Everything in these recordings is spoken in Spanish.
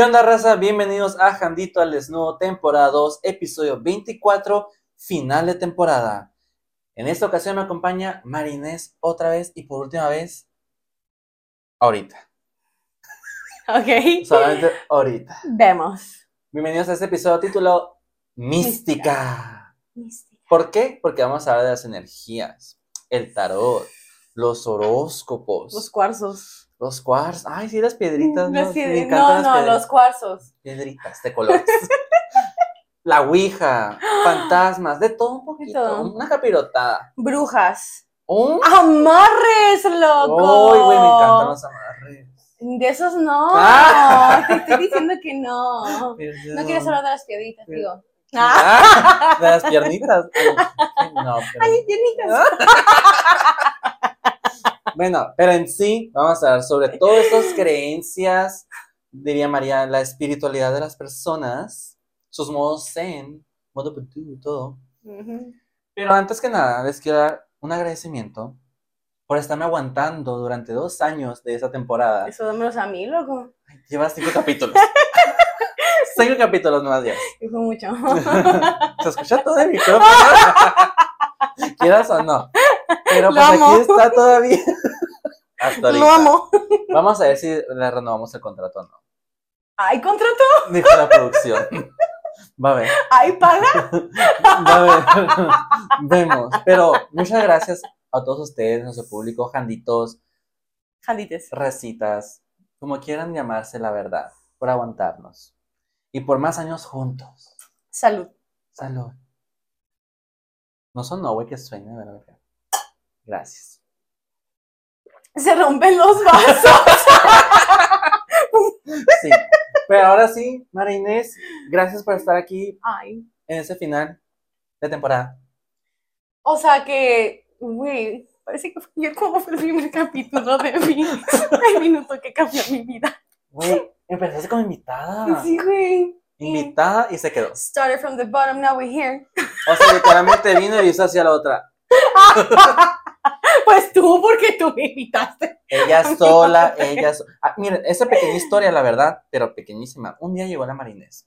¿Qué onda, raza? Bienvenidos a Jandito al Desnudo, temporada 2, episodio 24, final de temporada. En esta ocasión me acompaña Marinés otra vez y por última vez, ahorita. Ok. Solamente ahorita. Vemos. Bienvenidos a este episodio titulado Mística. ¿Por qué? Porque vamos a hablar de las energías, el tarot, los horóscopos, Los cuarzos. Los cuarzos. Ay, sí, las piedritas. Las ¿no? pied- Me encantan no, no, los cuarzos. Piedritas de colores. La ouija, fantasmas, de todo un poquito. todo. Una capirotada. Brujas. Un. ¡Amarres, loco! ¡Uy, güey! Me encantan los amarres. De esos no. Ah. Te estoy diciendo que no. No quieres hablar de las piedritas, digo. Ah. De las piernitas. No, pero- Ay, piedritas. Bueno, pero en sí, vamos a hablar sobre todas estas creencias, diría María, la espiritualidad de las personas, sus modos zen, modo vudú, todo. Ujú. Pero antes que nada, les quiero dar un agradecimiento por estarme aguantando durante dos años de esa temporada. Eso dámelos a mí, loco. Llevas cinco capítulos. cinco capítulos nomás ya. Y fue mucho. Se escucha todo el micrófono. Quieras o no. Pero pues amo. aquí está todavía. Hasta ahorita. Lo amo. Vamos a ver si le renovamos el contrato o no. Ay, contrato. Dijo la producción. Va a ver. Ay, paga. Va a ver. Vemos. Pero muchas gracias a todos ustedes, nuestro público, janditos, Jandites. racitas, como quieran llamarse la verdad, por aguantarnos. Y por más años juntos. Salud. Salud. No son no, güey, que sueña, ¿verdad? Gracias. Se rompen los vasos. Sí. Pero ahora sí, María Inés, gracias por estar aquí Ay. en ese final de temporada. O sea que, güey, parece que fue como fue el primer capítulo de mí. El minuto que cambió mi vida. Güey, empezaste como invitada. Sí, güey. Invitada y se quedó. Started from the bottom, now we're here. O sea, literalmente vino y hizo hacia la otra. Pues tú, porque tú me invitaste. Ella sola, ella sola. miren, esa pequeña historia, la verdad, pero pequeñísima. Un día llegó la Marinés.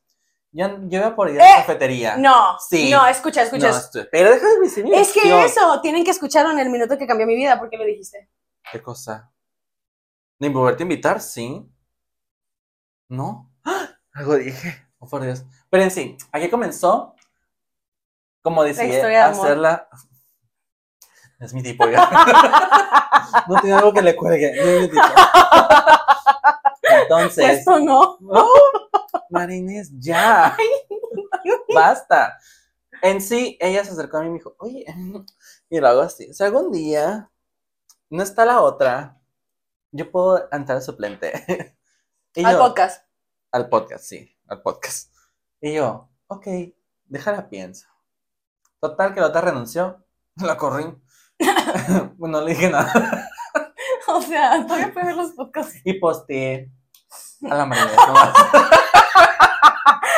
Yo, yo iba por ir a la Eh, cafetería. No, Sí. no, escucha, escucha. No, pero deja de decir es que eso, tienen que escucharlo en el minuto que cambió mi vida, porque lo dijiste. ¿Qué cosa? ¿Ni volverte a invitar? Sí. ¿No? ¡Ah! Algo dije. Oh, por Dios. Pero en sí, aquí comenzó. Como decía, hacerla. Es mi tipo, ya. no tiene algo que le cuelgue. No es mi tipo. Entonces. Esto no. ¡No! Marines, ya. Basta. En sí, ella se acercó a mí y me dijo, oye, y lo hago así. Si algún día no está la otra, yo puedo entrar suplente. Y Al yo, podcast. al podcast, sí, al podcast. Y yo, ok, déjala piensa. Total que la otra renunció, la corrí. bueno, no le dije nada. O sea, todavía puedes ver los podcasts. Y posteé a la nomás.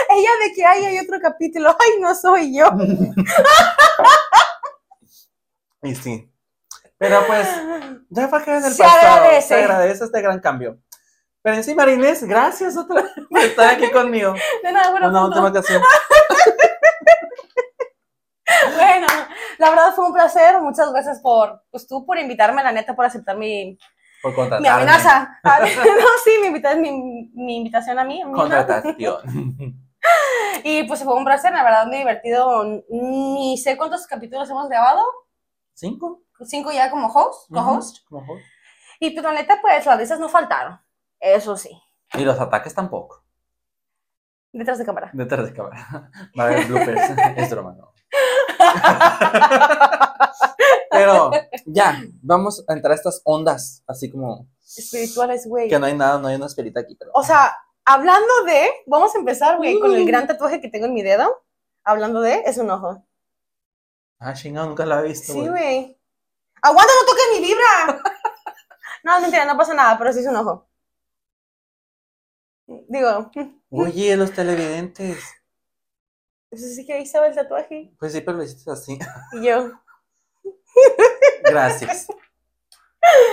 Ella de que ay, hay otro capítulo. Ay, no soy yo. Y sí. Pero pues, ya fue en el Se pasado. agradece. Se agradece este gran cambio. Pero en sí, Marinés, gracias otra vez por estar aquí conmigo. De nada, bueno, Una última ocasión. La verdad fue un placer. Muchas gracias por, pues tú por invitarme, la neta, por aceptar mi, Por mi amenaza. A no, sí, mi, invita- mi, mi invitación a mí. a mí, ¿no? Contratación. Y pues fue un placer, la verdad, muy divertido. Ni sé cuántos capítulos hemos grabado. ¿Cinco? Cinco ya como host, co-host. Ujú, como host. Y pues la neta, pues las risas no faltaron. Eso sí. Y los ataques tampoco. Detrás de cámara. Detrás de cámara. Va a haber bloopers. es broma, no. Pero ya, vamos a entrar a estas ondas, así como Espirituales, güey. que no hay nada, no hay una esperita aquí, pero O sea, hablando de, vamos a empezar, güey, con el Mm. gran tatuaje que tengo en mi dedo. Hablando de, es un ojo. ah, chingado, nunca la he visto. Sí, güey. güey. ¡Aguanta, no toques mi vibra! no, mentira, no pasa nada, pero sí es un ojo. Digo, Oye, los televidentes. Pues sí que ahí estaba el tatuaje. Pues sí, pero lo hiciste así. Y yo, Gracias.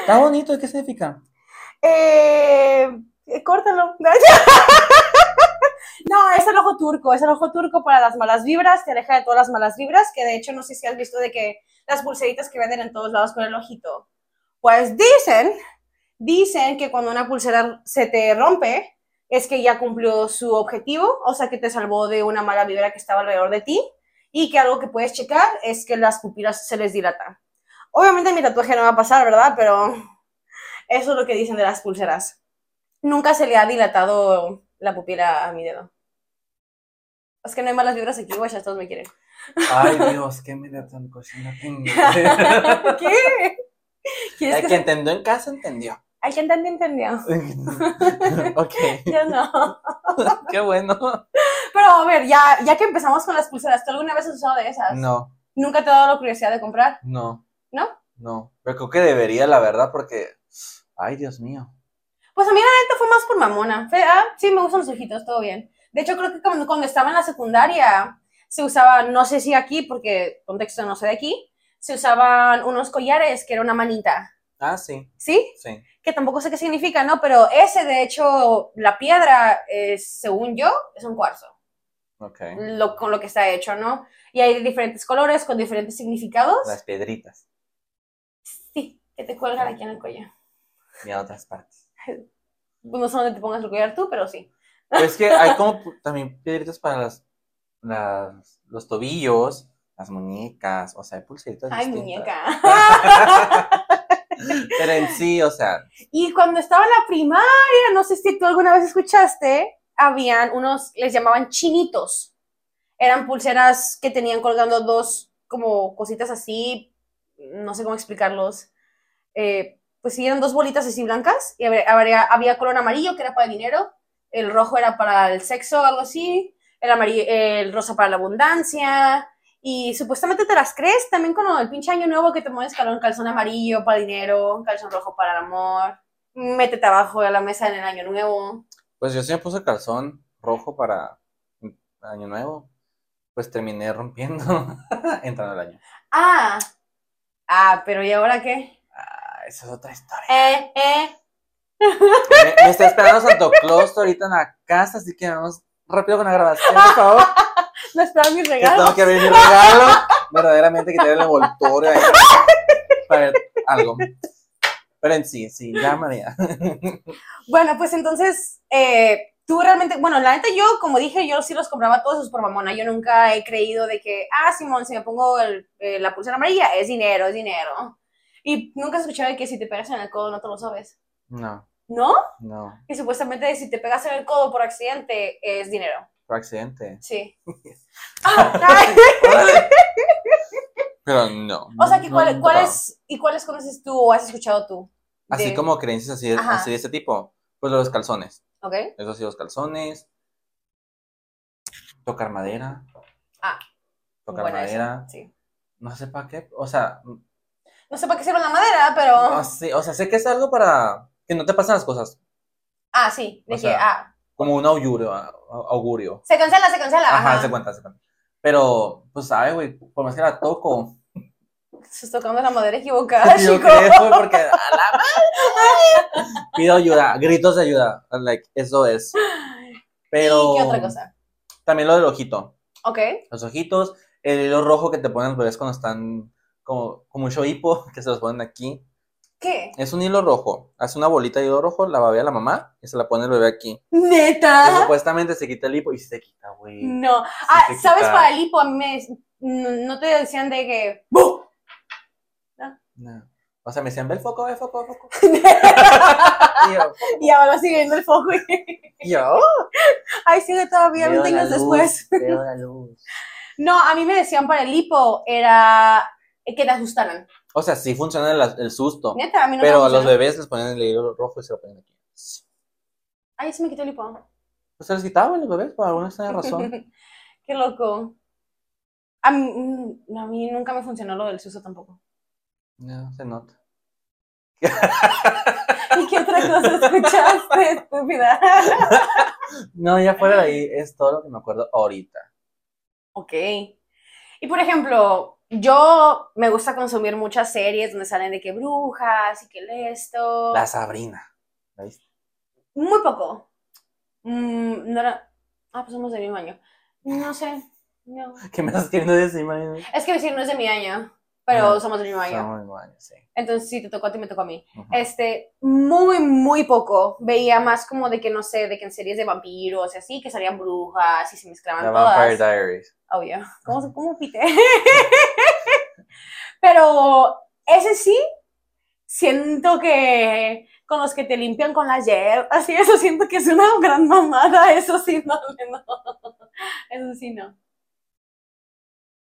Está bonito, ¿qué significa? eh, eh, córtalo. No, es el ojo turco, es el ojo turco para las malas vibras, te aleja de todas las malas vibras, que de hecho no sé si has visto de que las pulseritas que venden en todos lados con el ojito. Pues dicen, dicen que cuando una pulsera se te rompe, es que ya cumplió su objetivo, o sea que te salvó de una mala vibra que estaba alrededor de ti, y que algo que puedes checar es que las pupilas se les dilatan. Obviamente mi tatuaje no va a pasar, ¿verdad? Pero eso es lo que dicen de las pulseras. Nunca se le ha dilatado la pupila a mi dedo. Es que no hay malas vibras aquí, güey, ya todos me quieren. Ay, Dios, qué media tan cocina tengo. ¿Qué? ¿Quieres El que que se- entendió en casa entendió. Hay quien te entendió. ok, Yo no. qué bueno. Pero a ver, ya, ya que empezamos con las pulseras, ¿tú alguna vez has usado de esas? No, ¿Nunca te ha dado la curiosidad de comprar? no, ¿No? no. Pero creo que debería, la verdad, porque. Ay, Dios mío. Pues a mí la neta fue más por mamona. Fue, ah, sí, me gustan los ojitos, todo bien. De hecho, creo que cuando, cuando estaba en la secundaria se usaba, no sé si aquí, porque contexto no sé de aquí, se usaban unos collares que era una manita. Ah, sí, ¿Sí? sí. Que tampoco sé qué significa, ¿no? Pero ese, de hecho, la piedra, es, según yo, es un cuarzo. Ok. Lo, con lo que está hecho, ¿no? Y hay de diferentes colores, con diferentes significados. Las piedritas. Sí, que te cuelgan aquí en el cuello. Y a otras partes. No sé dónde te pongas el collar tú, pero sí. Pues que hay como también piedritas para las, las- los tobillos, las muñecas, o sea, hay pulseritas Ay, distintas. muñeca. Pero en sí, o sea, Y cuando estaba en la primaria, no sé si tú alguna vez escuchaste, habían unos, les llamaban chinitos. Eran pulseras que tenían colgando dos como cositas así, no sé cómo explicarlos. Eh, pues eran dos bolitas así blancas y había, había, había color amarillo que era para el dinero, el rojo era para el sexo, algo así, el, amarillo, el rosa para la abundancia. Y supuestamente te las crees también con el pinche año nuevo que te mueves calón, calzón amarillo para dinero, calzón rojo para el amor, métete abajo de la mesa en el año nuevo. pues yo sí me puse calzón rojo para Año Nuevo. Pues terminé rompiendo entrando el año. Ah, ah, pero ¿y ahora qué? Ah, esa es otra historia. Eh, eh. Me, me está esperando Santo Claus ahorita en la casa, así que vamos rápido con la grabación, por favor. No esperaba Que regalos. tengo que abrir mi regalo. Verdaderamente que tener el envoltorio ahí para ver algo. Pero en sí, sí, ya María. Bueno, pues entonces, eh, tú realmente, bueno, la neta yo, como dije, yo sí los compraba todos esos por mamona. Yo nunca he creído de que, ah, Simón, si me pongo el- eh, la pulsera amarilla, es dinero, es dinero. Y nunca he escuchado de que si te pegas en el codo no te lo sabes. No, ¿No? no, Y supuestamente si te pegas en el codo por accidente es dinero. Por accidente. Sí. Ah. Pero no. o sea, que no, cuál- no, ¿cuáles y cuáles conoces tú o has escuchado tú? Así como creencias así, Ajá. así de este tipo. Pues los calzones. ¿Ok? Eso sí, los calzones. Tocar madera. Ah, Tocar Buena esa, madera. Sí. No sé para qué. O sea, No sé para qué sirve la madera, pero. no sé, o sea, sé que es algo para que no te pasen las cosas. Ah, sí. De O que, sea, ah. Como un augurio. augurio. Se cancela, se cancela. Ajá, Ajá. se cuenta, se cuenta. Pero, pues, sabe, güey, por más que la toco. Estás tocando la madera equivocada, yo chico. creo, porque a la madre. Pido ayuda, gritos de ayuda. Like, eso es. Pero. ¿Y qué otra cosa? También lo del ojito. Ok. Los ojitos, el hilo rojo que te ponen los bebés cuando están como, como un hipo, que se los ponen aquí. ¿Qué? Es un hilo rojo. Hace una bolita de hilo rojo, la babea la mamá y se la pone el bebé aquí. Y ¿Neta? supuestamente se quita el hipo y se quita, güey. No. Ah, ¿sabes? Para el hipo, a mí me. No no te decían de que. No. O sea, me decían, ve el foco, ve el foco, ve el foco. Y yo, y ahora siguiendo el foco. y yo, Ay, sigue todavía veo 20 la años luz, después. Veo la luz. No, a mí me decían para el hipo era que te asustaran. O sea, sí funciona el, el susto. Neta, a mí no Pero me a los bebés les ponen el hilo rojo y se lo ponen aquí. Ay, se me quitó el hipo. Pues se les quitaba los bebés por alguna extraña razón. Qué loco. A mí, mm, a mí nunca me funcionó lo del suso tampoco. No, se nota. ¿Y qué otra cosa escuchaste, estúpida? No, ya fuera de ahí es todo lo que me acuerdo ahorita. ok. Y por ejemplo, yo me gusta consumir muchas series donde salen de que brujas y que esto. La Sabrina. ¿La viste? Muy poco. Mm, no era- Ah, pues somos del mismo año. No sé. No. ¿Qué me estás queriendo decir? Es que decir no es de mi año, pero Ajá. somos del mismo año. Somos del mismo año, sí. Entonces sí, te tocó a ti, me tocó a mí. Este, muy, muy poco. Veía más como de que, no sé, de que en series de vampiros y así, que salían brujas y se mezclaban The todas. Vampire Diaries. Oh, yeah. ¿Cómo, cómo pite? Pero ese sí, siento que con los que te limpian con la hierba, así, eso siento que es una gran mamada. Eso sí, no, no. Eso sí, no.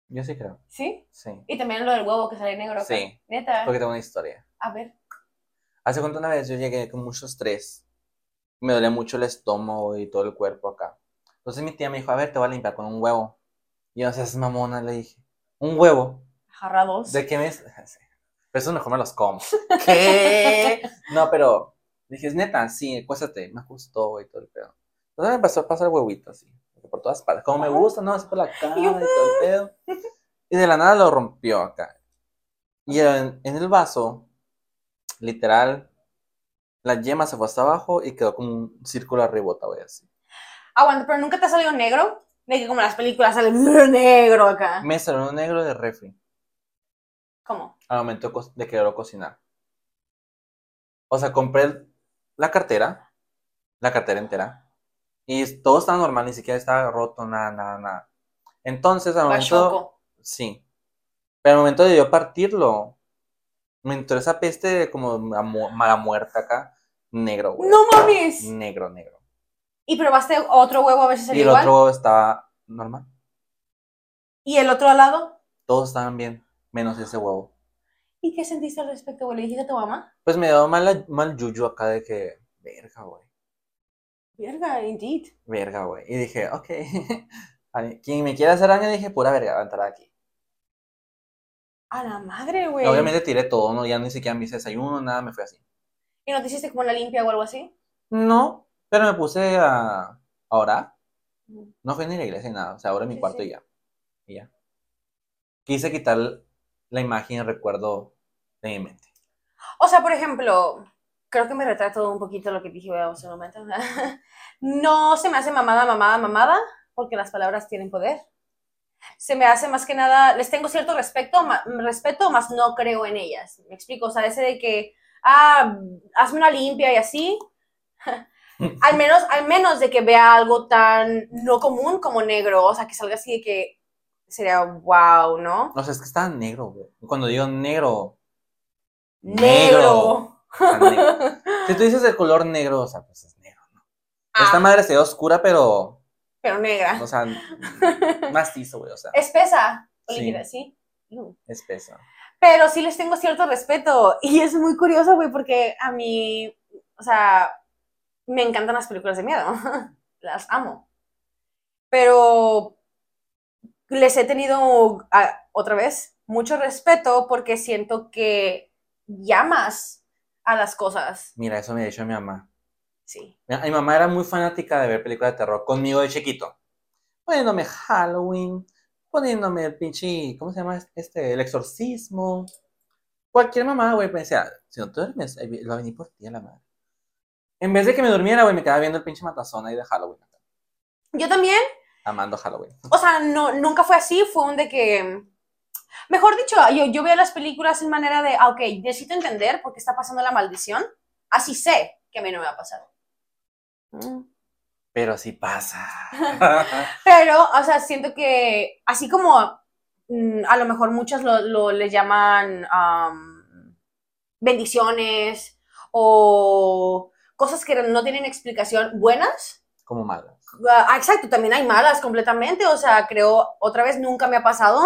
Yo sí creo. ¿Sí? Sí. Y también lo del huevo que sale negro. acá. Sí. Neta. Porque tengo una historia. A ver. Hace cuenta una vez yo llegué con mucho estrés. Me dolía mucho el estómago y todo el cuerpo acá. Entonces mi tía me dijo, a ver, te voy a limpiar con un huevo. Y yo, no seas mamona, le dije. ¿Un huevo? Jarrados. ¿De qué me...? Pero eso mejor me los como. ¿Qué? No, pero dije, es neta, sí, acuéstate. Me gustó y todo el pedo. Entonces me empezó a pasar huevito así. Por todas partes. Como me gusta, ¿no? Así por la cara y todo el pedo. Y de la nada lo rompió acá. Y en, en el vaso, literal, la yema se fue hasta abajo y quedó como un círculo arribota, güey, así. Aguanta, pero nunca te ha salido negro. De que como en las películas sale negro acá. Me salió negro de refri ¿Cómo? al momento de, quererlo cocinar. O sea, compré la cartera, la cartera entera, y todo estaba normal, ni siquiera estaba roto, nada, nada, nada. Entonces, al momento, sí, pero al momento de yo partirlo, me entró esa peste como mala muerta acá, negro, güey. No mames. Negro, negro. ¿Y probaste otro huevo a ver si Y salió el igual? otro estaba normal. ¿Y el otro al lado? Todos estaban bien, menos ese huevo. ¿Y qué sentiste al respecto, güey? ¿Le dijiste a tu mamá? Pues me dio mal, mal yuyu acá de que, verga, güey. Verga, indeed. Verga, güey. Y dije, ok. Quien me quiera hacer daño, dije, pura verga, va a entrar aquí. A la madre, güey. Obviamente tiré todo, ¿no? Ya ni siquiera me hice desayuno, nada, me fui así. ¿Y no te hiciste como la limpia o algo así? No, pero me puse a, a orar. No fui ni a la iglesia ni nada. O sea, ahora en mi Sí, cuarto sí. y ya. Y ya. Quise quitar la imagen y recuerdo de mi mente. O sea, por ejemplo, creo que me retrato un poquito lo que dije hace un momento. no se me hace mamada, mamada, mamada, porque las palabras tienen poder. Se me hace más que nada, les tengo cierto respeto, ma- respeto, más no creo en ellas. Me explico, o sea, ese de que, ah, hazme una limpia y así. al menos, al menos de que vea algo tan no común como negro, o sea, que salga así de que sería wow, ¿no? O sea, es que estaba negro, güey. Cuando digo negro, Negro. negro. Si tú dices el color negro, o sea, pues es negro, ¿no? Esta Ah, madre se ve oscura, pero, pero negra. o sea, mastizo, güey, o sea, Espesa o Sí. líquida, ¿sí? Espeso. Pero sí les tengo cierto respeto. Y es muy curioso, güey, porque a mí, o sea, me encantan las películas de miedo. Las amo. Pero les he tenido, ah, otra vez, mucho respeto porque siento que llamas a las cosas. Mira, eso me ha dicho mi mamá. Sí. Mi, mi mamá era muy fanática de ver películas de terror conmigo de chiquito. Poniéndome Halloween, poniéndome el pinche, ¿cómo se llama este? El exorcismo. Cualquier mamá, güey, me decía, si no te duermes, a venir por ti a la madre. En vez de que me durmiera, güey, me quedaba viendo el pinche matazón ahí de Halloween. Yo también, Amando Halloween. o sea, no, nunca fue así, fue un de que, mejor dicho, yo, yo veo las películas en manera de, ah, ok, necesito entender por qué está pasando la maldición, así sé que a mí no me va a pasar. Mm. Pero sí pasa. Pero, o sea, siento que, así como mm, a lo mejor muchos lo, lo le llaman am, bendiciones o cosas que no tienen explicación buenas, Como malas. Ah, exacto, también hay malas completamente, o sea, creo, otra vez nunca me ha pasado,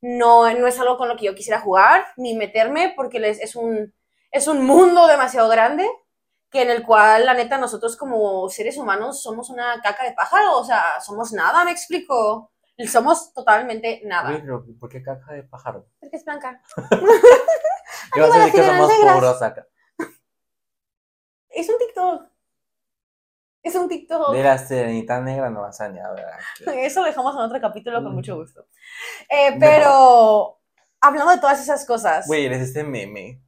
no, no es algo con lo que yo quisiera jugar, ni meterme, porque les, es, un, es un mundo demasiado grande, que en el cual, la neta, nosotros como seres humanos somos una caca de pájaro, o sea, somos nada, me explico, somos totalmente nada. Güey, pero ¿por qué caja de pájaro? Porque es blanca. Yo Arriba a decir que somos puros acá. Es un TikTok. Es un TikTok. De la serenita negra no vas a ni a ver. aquí. Eso lo dejamos en otro capítulo con mucho gusto. Eh, pero hablando de todas esas cosas. Güey, eres este meme.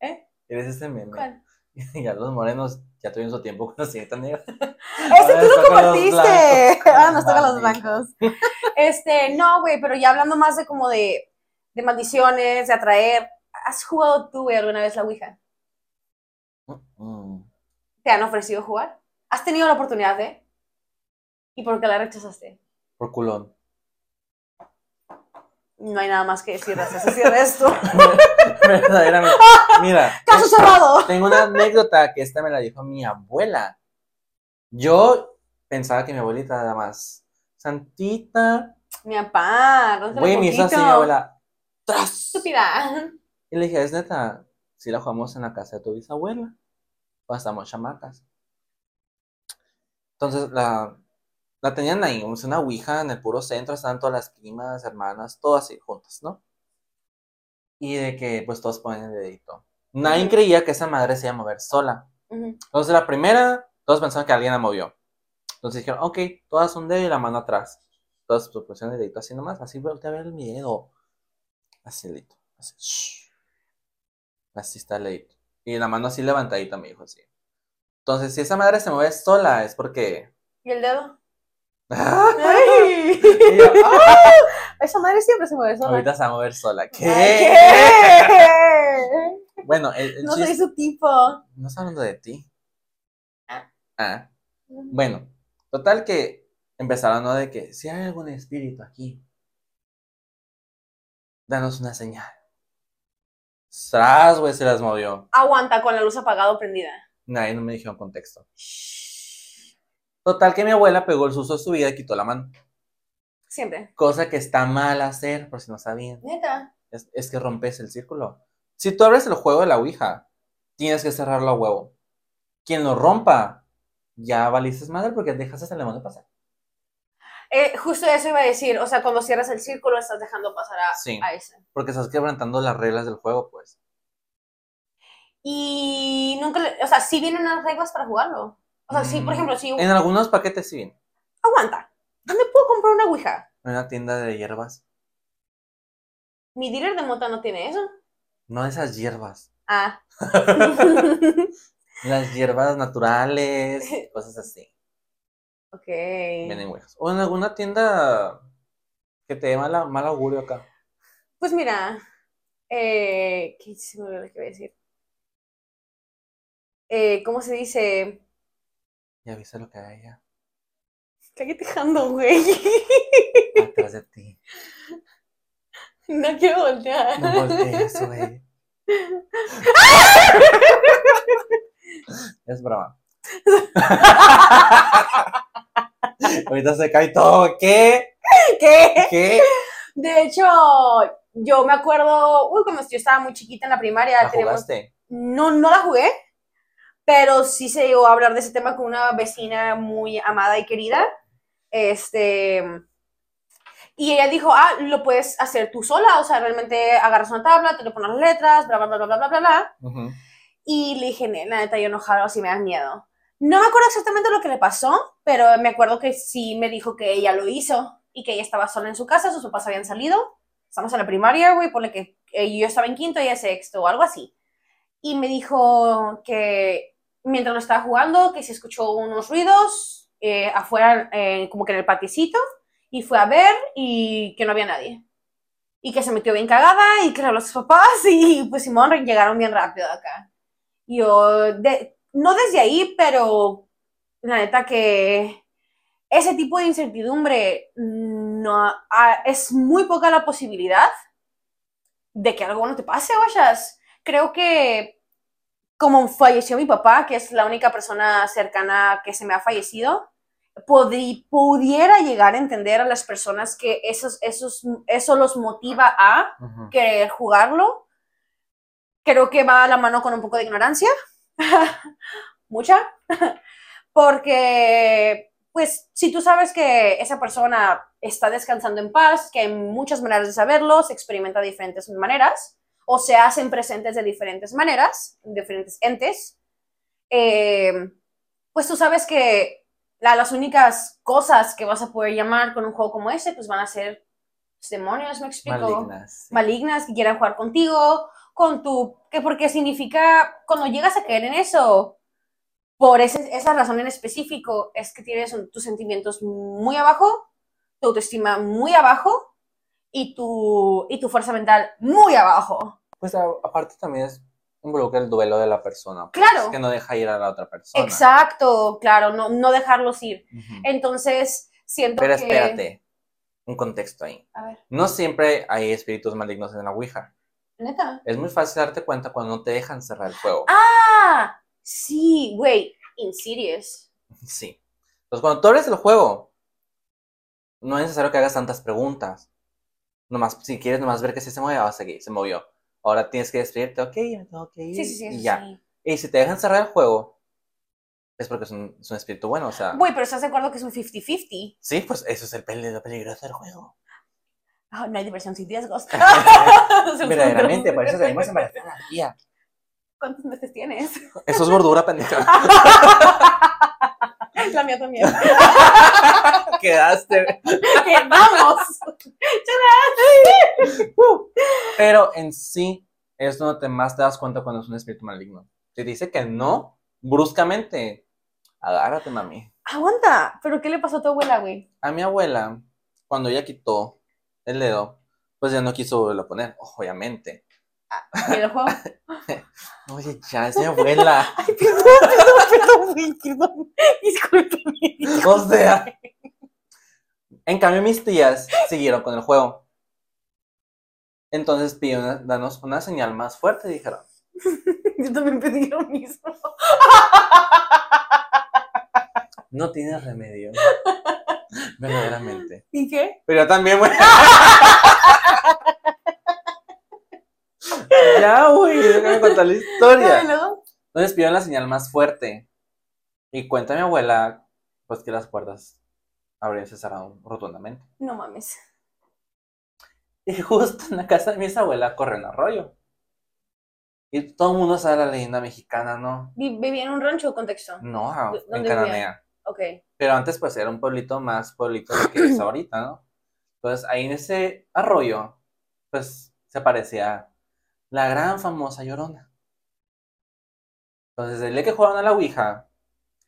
¿Eh? Eres este meme. ¿Cuál? Y a los morenos ya tuvieron su tiempo con la señorita negra. Ese tú lo compartiste. Ahora nos tocan los blancos. Este, no, güey, pero ya hablando más de como de, de maldiciones, de atraer. ¿Has jugado tú, güey, alguna vez la Ouija? Mm. ¿Te han ofrecido jugar? ¿Has tenido la oportunidad de? ¿Y por qué la rechazaste? Por culón. No hay nada más que decir, se cierra esto. Verdaderamente. Mira. ¡Caso eh, cerrado! Tengo una anécdota que esta me la dijo mi abuela. Yo pensaba que mi abuelita era más santita. Mi papá, Güey, me hizo así mi abuela. ¡Tras! Estúpida. Y le dije, es neta, si la jugamos en la casa de tu bisabuela. Estamos chamacas. Entonces la, la tenían ahí, una ouija en el puro centro, estaban todas las primas, hermanas, todas así juntas, ¿no? Y de que pues todos ponen el dedito. Nadie creía que esa madre se iba a mover sola. Entonces la primera, todos pensaban que alguien la movió. Entonces dijeron, ok, todas un dedo y la mano atrás. Todas pues, pusieron el dedito así nomás, así voltea a ver el miedo. Así el dedito, así. shh. Así está el dedito. Y la mano así levantadita, me dijo así. Entonces, si esa madre se mueve sola, es porque. ¿Y el dedo? ¡Ay! ¡Ay! Y yo, ¡ah! Esa madre siempre se mueve sola. Ahorita se va a mover sola. ¿Qué? Ay, ¿qué? Bueno, el, el No soy su tipo. No está hablando de ti. Ah. Ah. Bueno, total que empezaron, ¿no? De que si hay algún espíritu aquí, danos una señal. Tras, güey, se las movió. Aguanta con la luz apagada o prendida. Nadie no me dijeron contexto. Total que mi abuela pegó el susto de su vida y quitó la mano. Siempre. Cosa que está mal hacer, por si no sabían. Neta. Es, es que rompes el círculo. Si tú abres el juego de la Ouija, tienes que cerrarlo a huevo. Quien lo rompa, ya valices madre porque dejas el demonio pasar. Eh, justo eso iba a decir. O sea, cuando cierras el círculo, estás dejando pasar a, Sí. a ese. Porque estás quebrantando las reglas del juego, pues. Y nunca. le- o sea, sí vienen las reglas para jugarlo. O sea, sí, por Mm, ejemplo, si. En algunos paquetes sí viene. Aguanta. ¿Dónde puedo comprar una Ouija? En una tienda de hierbas. Mi dealer de mota no tiene eso. No esas hierbas. Ah. Las hierbas naturales, cosas así. ok. Vienen Ouijas. O en alguna tienda que te dé mala, mal augurio acá. Pues mira, eh, ¿qué se me olvidó lo que iba a decir? Eh, ¿cómo se dice? Ya viste lo que hay allá. Cállate, Jando, güey. Atrás de ti. No quiero voltear. No voltees, güey. Es broma. Ahorita se cae todo. ¿Qué? ¿Qué? ¿Qué? De hecho, yo me acuerdo, uy, cuando yo estaba muy chiquita en la primaria, ¿La jugaste? no, no la jugué, pero sí se llegó a hablar de ese tema con una vecina muy amada y querida. Este, y ella dijo, ah, lo puedes hacer tú sola, o sea, realmente agarras una tabla, te le pones las letras, bla, bla, bla, bla, bla, bla, bla. Uh -huh. Y le dije, la neta, yo enojado, si me das miedo. No me acuerdo exactamente lo que le pasó, pero me acuerdo que sí me dijo que ella lo hizo y que ella estaba sola en su casa, sus papás habían salido. Estamos en la primaria, güey, por la que eh, yo estaba en quinto y ella sexto o algo así. Y me dijo que mientras lo estaba jugando, que se escuchó unos ruidos eh, afuera, eh, como que en el paticito, y fue a ver y que no había nadie. Y que se metió bien cagada y que le a papás y pues Simón llegaron bien rápido acá. Yo, de- no desde ahí, pero la neta que ese tipo de incertidumbre no ah, es muy poca la posibilidad de que algo no te pase, vayas. Creo que como falleció mi papá, que es la única persona cercana que se me ha fallecido, podrí- pudiera llegar a entender a las personas que esos, esos, eso los motiva a querer jugarlo. Creo que va a la mano con un poco de ignorancia. Mucha. Porque, pues, si tú sabes que esa persona está descansando en paz, que hay muchas maneras de saberlo, se experimenta de diferentes maneras, o se hacen presentes de diferentes maneras, en diferentes entes, eh, pues tú sabes que la- las únicas cosas que vas a poder llamar con un juego como ese, pues van a ser pues, demonios, me explico Malignas. sí. malignas que quieran jugar contigo con tu, que porque significa, cuando llegas a caer en eso, por ese- esa razón en específico, es que tienes tus sentimientos muy abajo, tu autoestima muy abajo y tu, y tu fuerza mental muy abajo. Pues a- aparte también es involucra el duelo de la persona. pues, Claro. Que no deja ir a la otra persona. Exacto, claro, no, no dejarlos ir. Entonces, siento Pero que... espérate, un contexto ahí. A ver, No siempre hay espíritus malignos en la Ouija. neta. Es muy fácil darte cuenta cuando no te dejan cerrar el juego. Ah, sí, güey, Insidious. Sí. Entonces, cuando tú abres el juego, no es necesario que hagas tantas preguntas. Nomás, si quieres nomás ver que sí se mueve, vas a seguir, se movió. Ahora tienes que despedirte, ok, me tengo que ir. Sí, sí, sí, y ya. Y si te dejan cerrar el juego, es porque es un, es un espíritu bueno, o sea. Güey, pero ¿estás de acuerdo que es un 50-50? Sí, pues eso es el pel- lo peligroso del juego. Ah, no hay diversión sin riesgos. Verdaderamente, por eso salimos embarazadas, tía. ¿Cuántos meses tienes? Eso es gordura, pendeja. La mía también. Quedaste. Que ¡Vamos! Pero en sí, es donde te más te das cuenta cuando es un espíritu maligno. Si dice que no, bruscamente, agárrate, mami. Aguanta, ¿pero qué le pasó a tu abuela, güey? A mi abuela, cuando ella quitó el dedo, pues ya no quiso volverlo a poner, obviamente. ¿Y el juego? Oye, ya, es mi abuela. Ay, perdón, perdón, perdón, perdón. Discúlpame. O sea. En cambio, mis tías siguieron con el juego. Entonces pidieron danos una señal más fuerte, dijeron. Yo también pedí lo mismo. No tiene remedio. Verdaderamente. ¿Y qué? Pero yo también, güey. ya, güey, déjame contar la ¿Y historia. luego? Entonces pidieron la señal más fuerte. Y cuenta mi abuela, pues que las puertas abrían y se cerraron rotundamente. No mames. Y justo en la casa de mi abuela corre un arroyo. Y todo el mundo sabe la leyenda mexicana, ¿no? Vi- ¿Vivía en un rancho o contexto? No, ah, ¿Dó- en? Cananea. Ok. Pero antes pues era un pueblito más pueblito de que es ahorita, ¿no? Entonces ahí en ese arroyo, pues se aparecía la gran famosa Llorona. Entonces, el día que jugaron a la Ouija,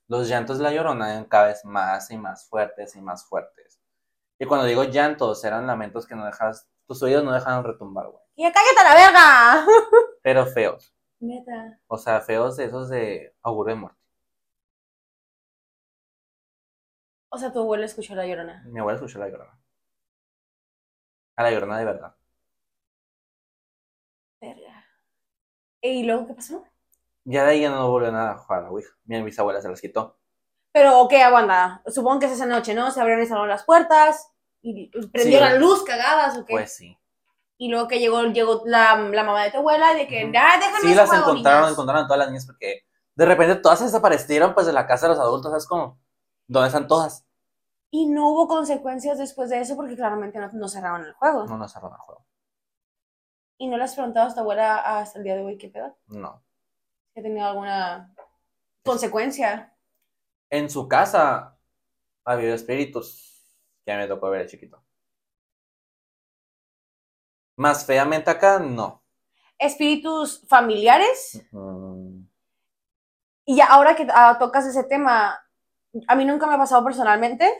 los llantos de la Llorona eran cada vez más y más fuertes y más fuertes. Y cuando digo llantos, eran lamentos que no dejas, tus oídos no dejaron retumbar, güey. ¡Ya cállate a la verga! Pero feos. Neta. O sea, feos de esos de augurio de muerte. O sea, tu abuelo escuchó la llorona. Mi abuela escuchó la Llorona. A la Llorona de verdad. Verga. ¿Y luego qué pasó? Ya de ahí ya no volvió nada a jugar a la Ouija. Mi bisabuela se las quitó. Pero, ok, aguanta. Supongo que es esa noche, ¿no? Se abrieron y cerraron las puertas. Y prendió Sí. la luz, cagadas, ¿o qué? Pues sí. Y luego que llegó, llegó la, la mamá de tu abuela y de que, Ujú. ah, déjame Sí, las juego, encontraron, niñas". encontraron a todas las niñas porque de repente todas se desaparecieron pues de la casa de los adultos, ¿sabes cómo? ¿Dónde están todas? Y no hubo consecuencias después de eso porque claramente no, no cerraron el juego. No, no cerraron el juego. Y no le has preguntado a tu abuela hasta el día de hoy qué pedo. No. Ha tenido alguna consecuencia. En su casa ha habido espíritus que a mí me tocó ver de chiquito. Más feamente acá, no. Espíritus familiares. Mm, Y ahora que ah, tocas ese tema, a mí nunca me ha pasado personalmente,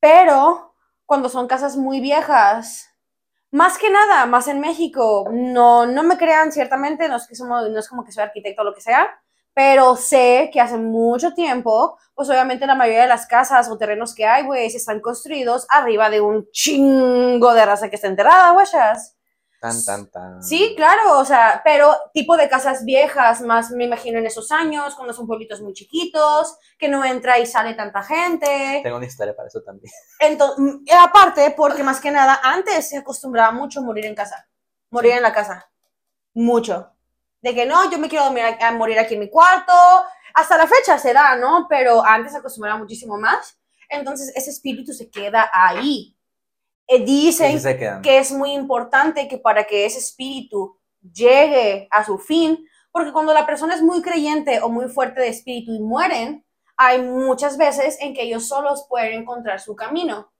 pero cuando son casas muy viejas, más que nada, más en México, no, no me crean ciertamente, no es, que somos, no es como que soy arquitecto o lo que sea, pero sé que hace mucho tiempo, pues obviamente la mayoría de las casas o terrenos que hay, güey, están construidos arriba de un chingo de raza que está enterrada, güeyas. Tan, tan, tan. Sí, claro, o sea, pero tipo de casas viejas, más me imagino en esos años, cuando son pueblitos muy chiquitos, que no entra y sale tanta gente. Tengo una historia para eso también. Entonces, aparte, porque más que nada, antes se acostumbraba mucho morir en casa, morir en la casa, mucho. De que no, yo me quiero dormir a, a morir aquí en mi cuarto, hasta la fecha se da, ¿no? Pero antes se acostumbraba muchísimo más, entonces ese espíritu se queda ahí. Eh, dicen que es muy importante que para que ese espíritu llegue a su fin, porque cuando la persona es muy creyente o muy fuerte de espíritu y mueren, hay muchas veces en que ellos solos pueden encontrar su camino.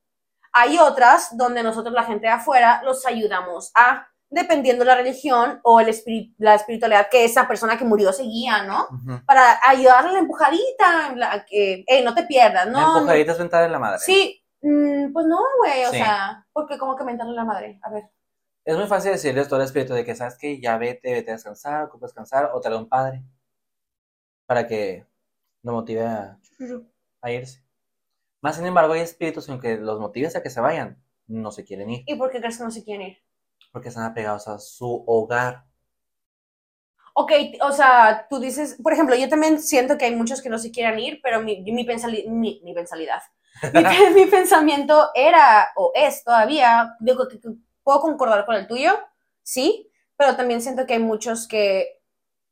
Hay otras donde nosotros, la gente de afuera, los ayudamos a dependiendo de la religión o el espiri- la espiritualidad que esa persona que murió seguía, ¿no? Para ayudarle la empujadita, la, que, "Ey, no te pierdas, La ¿no? empujadita es mentar en la madre. Sí, mm, pues no, güey, o Sí. sea, porque como que mentarle la madre, a ver. Es muy fácil decirle esto al espíritu de que, ¿sabes qué? Ya vete, vete a descansar, ocupa descansar, o te un padre. Para que lo motive a, a irse. Más sin embargo, hay espíritus que aunque los motives a que se vayan, no se quieren ir. ¿Y por qué crees que no se quieren ir? Porque están apegados a su hogar. Ok, o sea, tú dices, por ejemplo, yo también siento que hay muchos que no se quieran ir, pero mi, mi, pensali- mi, mi pensalidad, mi, pe- mi pensamiento era, o es todavía, digo que, que puedo concordar con el tuyo, sí, pero también siento que hay muchos que,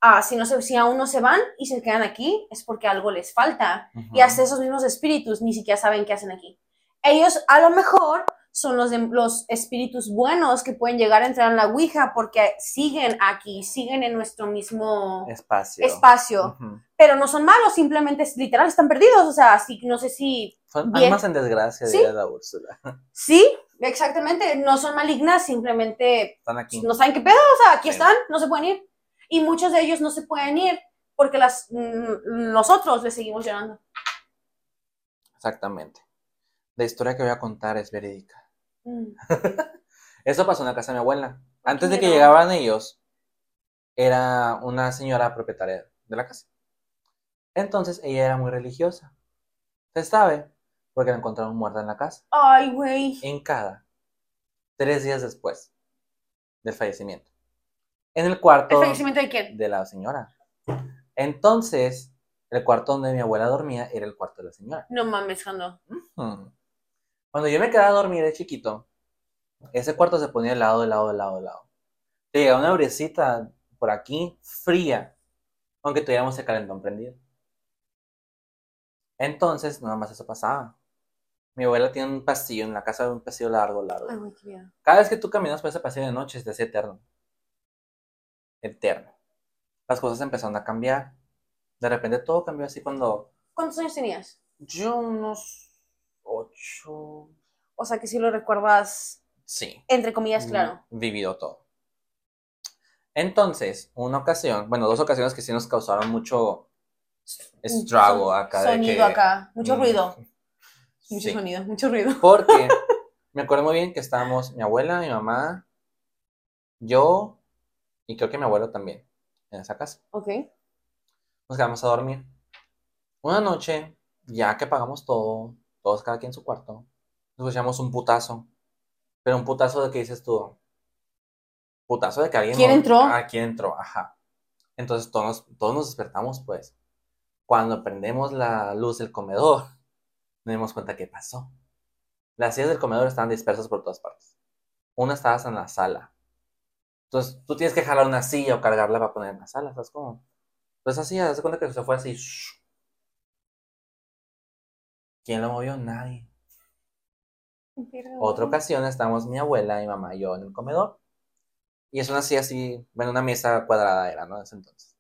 ah, si, no se, si aún no se van y se quedan aquí, es porque algo les falta. Y hasta esos mismos espíritus ni siquiera saben qué hacen aquí. Ellos a lo mejor son los, de- los espíritus buenos que pueden llegar a entrar en la Ouija porque siguen aquí, siguen en nuestro mismo Espacio. espacio, pero no son malos, simplemente literal están perdidos, o sea, así no sé si Son Bien. almas en desgracia, Sí. diría la Úrsula. sí, exactamente, no son malignas, simplemente Están aquí. no saben qué pedo, o sea, aquí Sí. están, no se pueden ir. Y muchos de ellos no se pueden ir porque las, mm, nosotros les seguimos llorando. Exactamente. La historia que voy a contar es verídica. Mm. Eso pasó en la casa de mi abuela. Antes de que llegaban ellos, era una señora propietaria de la casa. Entonces ella era muy religiosa. Se sabe porque la encontraron muerta en la casa, Ay, güey. en cada, tres días después del fallecimiento. En el cuarto ¿El fallecimiento de quién? de la señora. Entonces, el cuarto donde mi abuela dormía era el cuarto de la señora. No mames, cuando. Hmm. Cuando yo me quedaba a dormir de chiquito, ese cuarto se ponía de lado, de lado, de lado, de lado. Te llegaba una brisita por aquí, fría, aunque tuviéramos el calentón prendido. Entonces, nada más eso pasaba. Mi abuela tiene un pasillo en la casa, un pasillo largo, largo. Ay, qué. Cada vez que tú caminas por ese pasillo de noche, se te hace eterno. Eterno. Las cosas empezaron a cambiar. De repente todo cambió así cuando ¿Cuántos años tenías? yo unos ocho, O sea, que si lo recuerdas, sí, entre comillas, claro. vivido todo. Entonces, una ocasión, bueno, dos ocasiones que sí nos causaron mucho estrago acá. de Sonido que- acá. Mucho Mm, ruido. Mucho sí. sonido, mucho ruido. Porque me acuerdo muy bien que estábamos mi abuela, mi mamá, yo y creo que mi abuelo también en esa casa. Ok. Nos quedamos a dormir. Una noche, ya que pagamos todo, todos cada quien en su cuarto, nos escuchamos un putazo. Pero un putazo de que dices tú. Putazo de que alguien. ¿Quién nos- entró? Ah, ¿quién entró? Ajá. Entonces todos nos, todos nos despertamos, pues. Cuando prendemos la luz del comedor, nos dimos cuenta que pasó. Las sillas del comedor estaban dispersas por todas partes. Una estaba en la sala. Entonces tú tienes que jalar una silla o cargarla para poner en la sala, ¿sabes cómo? Entonces así, haz cuenta que se fue así. shh. ¿Quién lo movió? Nadie. Otra ocasión estábamos mi abuela, mi mamá y yo en el comedor. Y es una silla así, bueno, una mesa cuadrada era, ¿no? En ese entonces.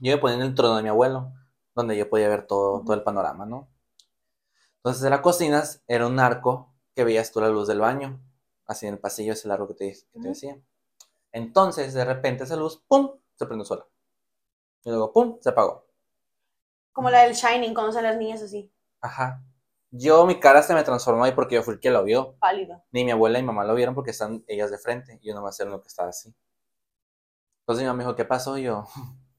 Yo me ponía en el trono de mi abuelo, donde yo podía ver todo, todo el panorama, ¿no? Entonces de la cocina era un arco que veías tú la luz del baño. Así en el pasillo es el arco que te, que te Ujú. decía. Entonces, de repente esa luz, ¡pum! se prendió sola. Y luego, ¡pum! se apagó. Como la del Shining, cuando salen las niñas así, Ajá. Yo, mi cara se me transformó ahí porque yo fui el que lo vio. pálido. Ni mi abuela y mi mamá lo vieron porque están ellas de frente. Y yo nomás era lo que estaba así. Entonces mi mamá me dijo, ¿qué pasó? Y yo.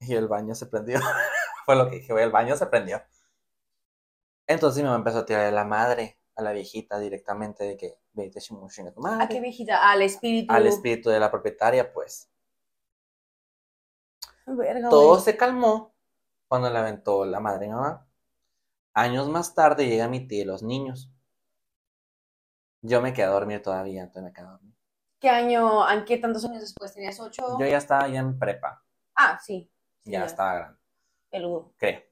Y el baño se prendió. Fue lo que dije, el baño se prendió. Entonces mi mamá empezó a tirar a la madre, a la viejita directamente, de que vete a tu madre. ¿A qué viejita? Al espíritu. Al espíritu de la propietaria, pues. Verga, Todo güey. se calmó cuando le aventó la madre y mamá. Años más tarde llega mi tía y los niños. Yo me quedé a dormir todavía, entonces me quedé a dormir. ¿Qué año, en qué tantos años después? ¿Tenías ocho? Yo ya estaba ya en prepa, Ah, sí. Sí, ya estaba grande, Peludo. creo.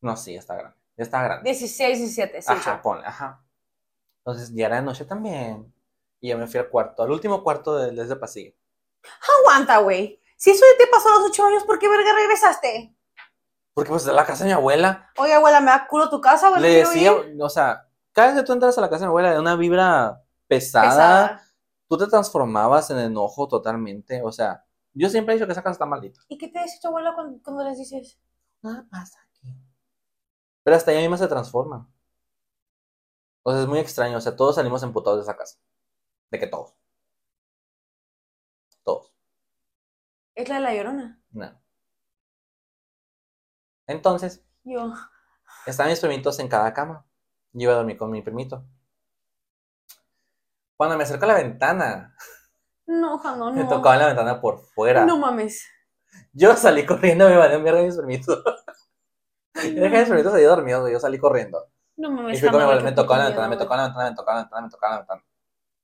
No, sí, ya estaba grande. Ya estaba grande. 16, 17, sí. Ajá, ponle, ajá. Entonces ya era de noche también. Y yo me fui al cuarto, al último cuarto de, de ese pasillo. Aguanta, güey. Si eso ya te pasó a los ocho años, ¿por qué verga regresaste? Porque pues la casa de mi abuela. Oye, abuela, me da culo tu casa, güey. Le decía, o sea, cada vez que tú entras a la casa de mi abuela de una vibra pesada, Pesada. tú te transformabas en enojo totalmente. O sea, yo siempre he dicho que esa casa está maldita. ¿Y qué te dice tu abuela cuando, cuando les dices? Nada pasa aquí. Pero hasta ella misma se transforma. O sea, es muy extraño. O sea, todos salimos emputados de esa casa. De que todos. Todos. Es la de la llorona. No. Entonces, Yo. estaban mis primitos en cada cama. Yo iba a dormir con mi primito. Cuando me acerco a la ventana, No, no. me tocaba la ventana por fuera. No mames. Yo salí corriendo, me mandé a mierda a mis primitos. Yo dejé a mis primitos ahí dormidos, yo salí corriendo. No Y mames. fui con mi abuelo, me tocó la ventana, me tocó la ventana, me tocó la ventana, me tocó la ventana.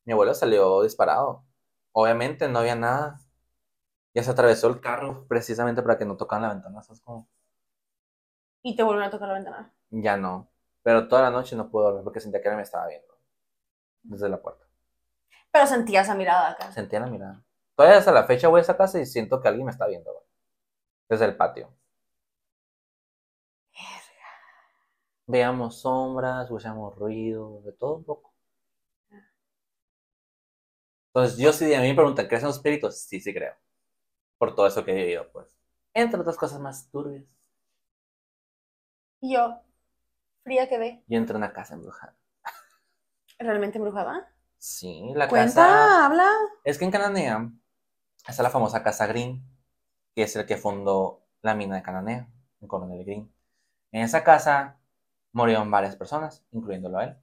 Mi abuelo salió disparado. Obviamente no había nada. Ya se atravesó el carro precisamente para que no tocaran la ventana. ¿sabes cómo? Y te vuelven a tocar la ventana. Ya no. Pero toda la noche no pude dormir porque sentía que alguien me estaba viendo. Desde la puerta. Pero sentía esa mirada acá. Sentía la mirada. Todavía hasta la fecha voy a esa casa y siento que alguien me está viendo, güey. Desde el patio. Veamos sombras, escuchamos ruido, de todo un poco. Entonces, yo sí, a mí me preguntan, ¿crees en los espíritus? Sí, sí creo. Por todo eso que he vivido, pues. Entre otras cosas más turbias. Y yo, fría quedé. Yo entré a una casa embrujada. ¿Realmente embrujada? Sí, la Cuenta, casa... habla. Es que en Cananea está la famosa Casa Green, que es el que fundó la mina de Cananea, en Coronel Green. En esa casa murieron varias personas, incluyéndolo a él.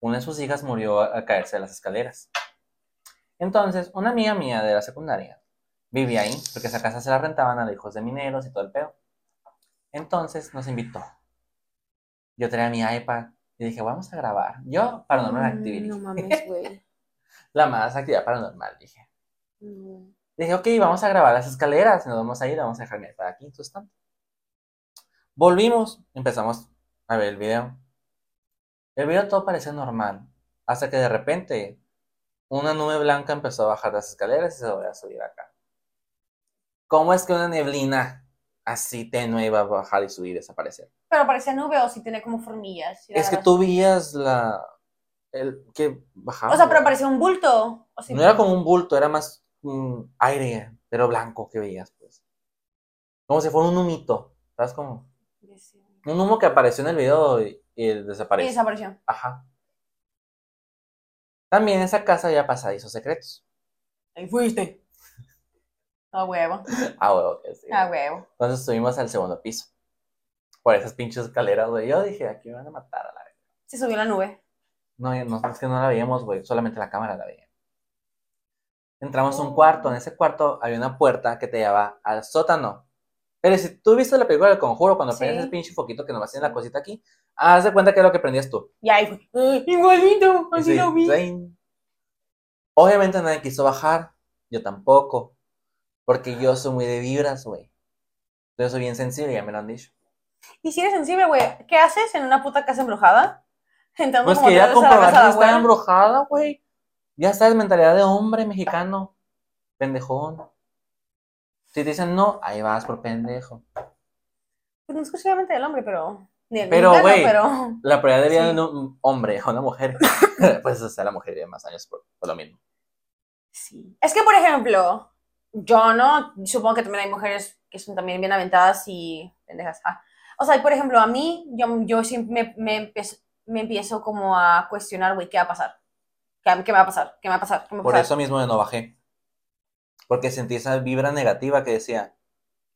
Una de sus hijas murió al caerse de las escaleras. Entonces, una amiga mía de la secundaria vivía ahí, porque esa casa se la rentaban a los hijos de mineros y todo el pedo. Entonces nos invitó. Yo traía mi iPad y dije, vamos a grabar. Yo, Paranormal Mm, Activity. No mames, güey. La más actividad paranormal, dije. No. Dije, ok, vamos a grabar las escaleras, nos vamos a ir, vamos a dejar mi iPad aquí en tu estante. Volvimos, empezamos a ver el video. El video todo parecía normal, hasta que de repente una nube blanca empezó a bajar las escaleras y se volvió a subir acá. ¿Cómo es que una neblina así tenue iba a bajar y subir y desaparecer? Pero parecía nube o si tiene como formillas. y Es que tú veías la... el que bajaba. O sea, pero parecía un bulto. O si- No era como un bulto, era más aire, pero blanco que veías, pues. Como si fuera un humito, ¿sabes cómo? Un humo que apareció en el video y, y Y desapareció. desapareció. Ajá. También en esa casa había pasadizos secretos. Ahí fuiste. A huevo. Ah, huevo, que sí. A huevo. Entonces subimos al segundo piso. Por esas pinches escaleras, güey. Yo dije, aquí me van a matar a la vez. Se subió la nube. No, es que no la veíamos, güey. Solamente la cámara la veía. Entramos a un cuarto. En ese cuarto había una puerta que te llevaba al sótano. Pero si tú viste la película del conjuro, cuando Sí. prendes ese pinche foquito que nomás tiene la cosita aquí, haz de cuenta que es lo que prendías tú. Y ahí fue. "Ah, Igualito. Así sí, lo vi. Obviamente nadie quiso bajar. Yo tampoco. Porque yo soy muy de vibras, güey. Yo soy bien sensible, ya me lo han dicho. Y si eres sensible, güey, ¿qué haces en una puta casa embrujada? Entrando Pues como que ya comprobar de está embrujada, güey. Ya sabes, mentalidad de hombre mexicano. Pendejón. Si te dicen no, ahí vas por pendejo. Pues no exclusivamente del hombre, pero. Pero, güey, pero. La probabilidad de vida Sí. de un hombre a una mujer, pues o sea, la mujer vive más años por, por lo mismo. Sí. Es que, por ejemplo, yo no. Supongo que también hay mujeres que son también bien aventadas y pendejas. ah. O sea, por ejemplo, a mí, yo, yo siempre me, me, empiezo, me empiezo como a cuestionar, güey, ¿qué va a pasar? ¿Qué, qué me va a pasar? ¿Qué me va a pasar? ¿Qué me va a Por eso mismo no bajé. Porque sentí esa vibra negativa que decía,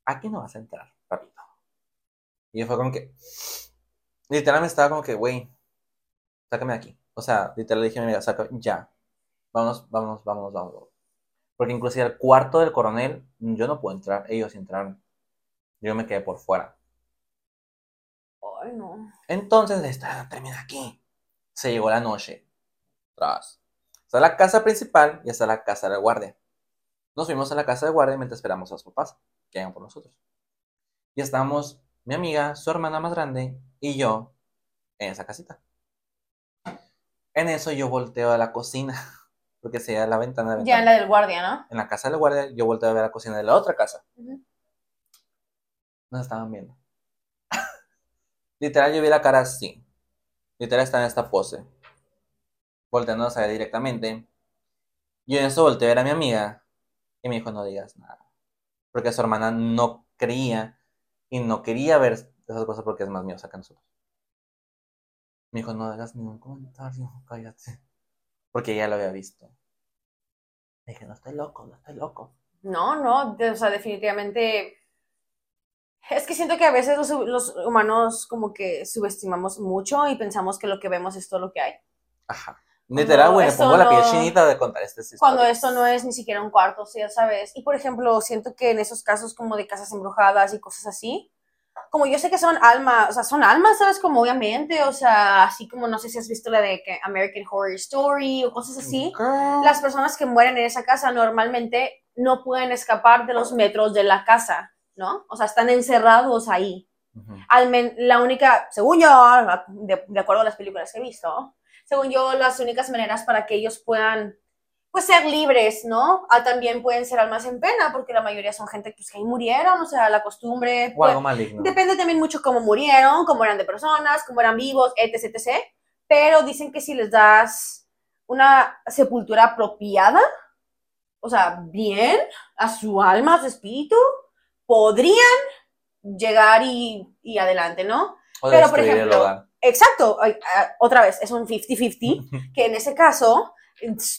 aquí no vas a entrar, papito. Y yo fue como que, literalmente estaba como que, güey, sácame de aquí. O sea, literal le dije a mi amiga, saca, ya. Vámonos, vámonos, vámonos, vámonos. Porque inclusive al cuarto del coronel, yo no puedo entrar, ellos entraron. Yo me quedé por fuera. Ay, no. Entonces, esta termina aquí. Se llegó la noche. Tras. Está la casa principal y está la casa del guardia. Nos fuimos a la casa del guardia mientras esperamos a los papás que vengan por nosotros. Y estábamos mi amiga, su hermana más grande y yo en esa casita. En eso yo volteo a la cocina, porque se la ventana. de Ya en ventana. la del guardia, ¿no? En la casa del guardia yo volteo a ver la cocina de la otra casa. Nos estaban viendo. Literal, yo vi la cara así. Literal, está en esta pose. Volteándonos a ver directamente. Yo en eso volteé a ver a mi amiga y me dijo, no digas nada. Porque su hermana no creía y no quería ver esas cosas porque es más miedosa que nosotros. Me dijo, no hagas ningún comentario, cállate. Porque ella lo había visto. Dije, no estoy loco, no estoy loco. No, no, de- o sea, definitivamente. Es que siento que a veces los, los humanos como que subestimamos mucho y pensamos que lo que vemos es todo lo que hay. Ajá. Literal, güey, me pongo la piel no- chinita de contar este Cuando esto no es ni siquiera un cuarto, o sea, ¿sabes? Y por ejemplo, siento que en esos casos como de casas embrujadas y cosas así, como yo sé que son almas, o sea, son almas, ¿sabes? Como obviamente, o sea, así como no sé si has visto la de American Horror Story o cosas así. Las personas que mueren en esa casa normalmente no pueden escapar de los metros de la casa, ¿no? O sea, están encerrados ahí. Al men- la única, según yo, de, de acuerdo a las películas que he visto, según yo, las únicas maneras para que ellos puedan, pues, ser libres, ¿no? Ah, también pueden ser almas en pena, porque la mayoría son gente pues, que ahí murieron, o sea, la costumbre. O pues, algo maligno. Depende también mucho cómo murieron, cómo eran de personas, cómo eran vivos, etc, etc. Pero dicen que si les das una sepultura apropiada, o sea, bien, a su alma, a su espíritu, podrían llegar y, y adelante, ¿no? O pero, por ejemplo. Exacto, ah, otra vez, es un 50-50, que en ese caso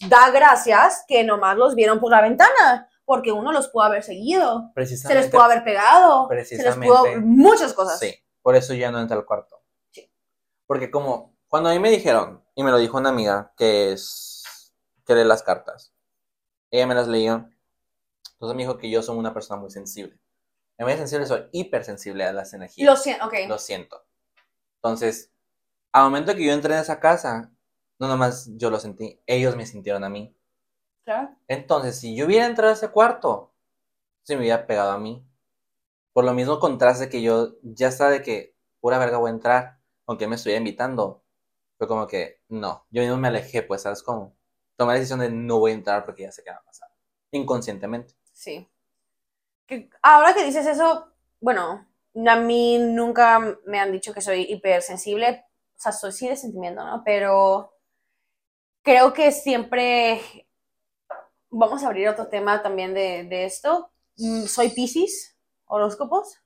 da gracias que nomás los vieron por la ventana, porque uno los pudo haber seguido, se les pudo haber pegado, se les pudo muchas cosas. Sí, por eso ya no entra al cuarto. Sí. Porque como cuando a mí me dijeron, y me lo dijo una amiga, que es que lee las cartas, ella me las leyó, entonces me dijo que yo soy una persona muy sensible. En vez de sensible, soy hipersensible a las energías. Lo siento, ok. Lo siento. Entonces, al momento que yo entré en esa casa, no nomás yo lo sentí, ellos me sintieron a mí. Claro. Entonces, si yo hubiera entrado a ese cuarto, se me hubiera pegado a mí. Por lo mismo contraste que yo ya sabe que pura verga voy a entrar, aunque me estuviera invitando. Fue como que, no, yo mismo me alejé, pues, ¿sabes cómo? Tomé la decisión de no voy a entrar porque ya sé qué va a pasar. Inconscientemente. Sí. Que ahora que dices eso, bueno, a mí nunca me han dicho que soy hipersensible, o sea, soy sí de sentimiento, ¿no? Pero creo que siempre vamos a abrir otro tema también de, de esto. Mm, Soy Pisces, horóscopos.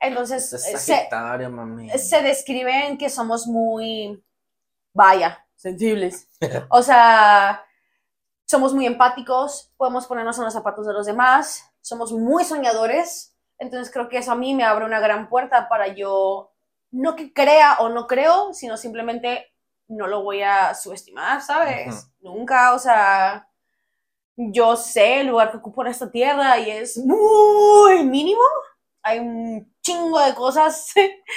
Entonces, Es eh, se, mami. se describen que somos muy, vaya, sensibles. O sea, somos muy empáticos, podemos ponernos en los zapatos de los demás, somos muy soñadores. Entonces creo que eso a mí me abre una gran puerta para yo, no que crea o no creo, sino simplemente no lo voy a subestimar, ¿sabes? Nunca, o sea, yo sé el lugar que ocupo en esta tierra y es muy mínimo. Hay un chingo de cosas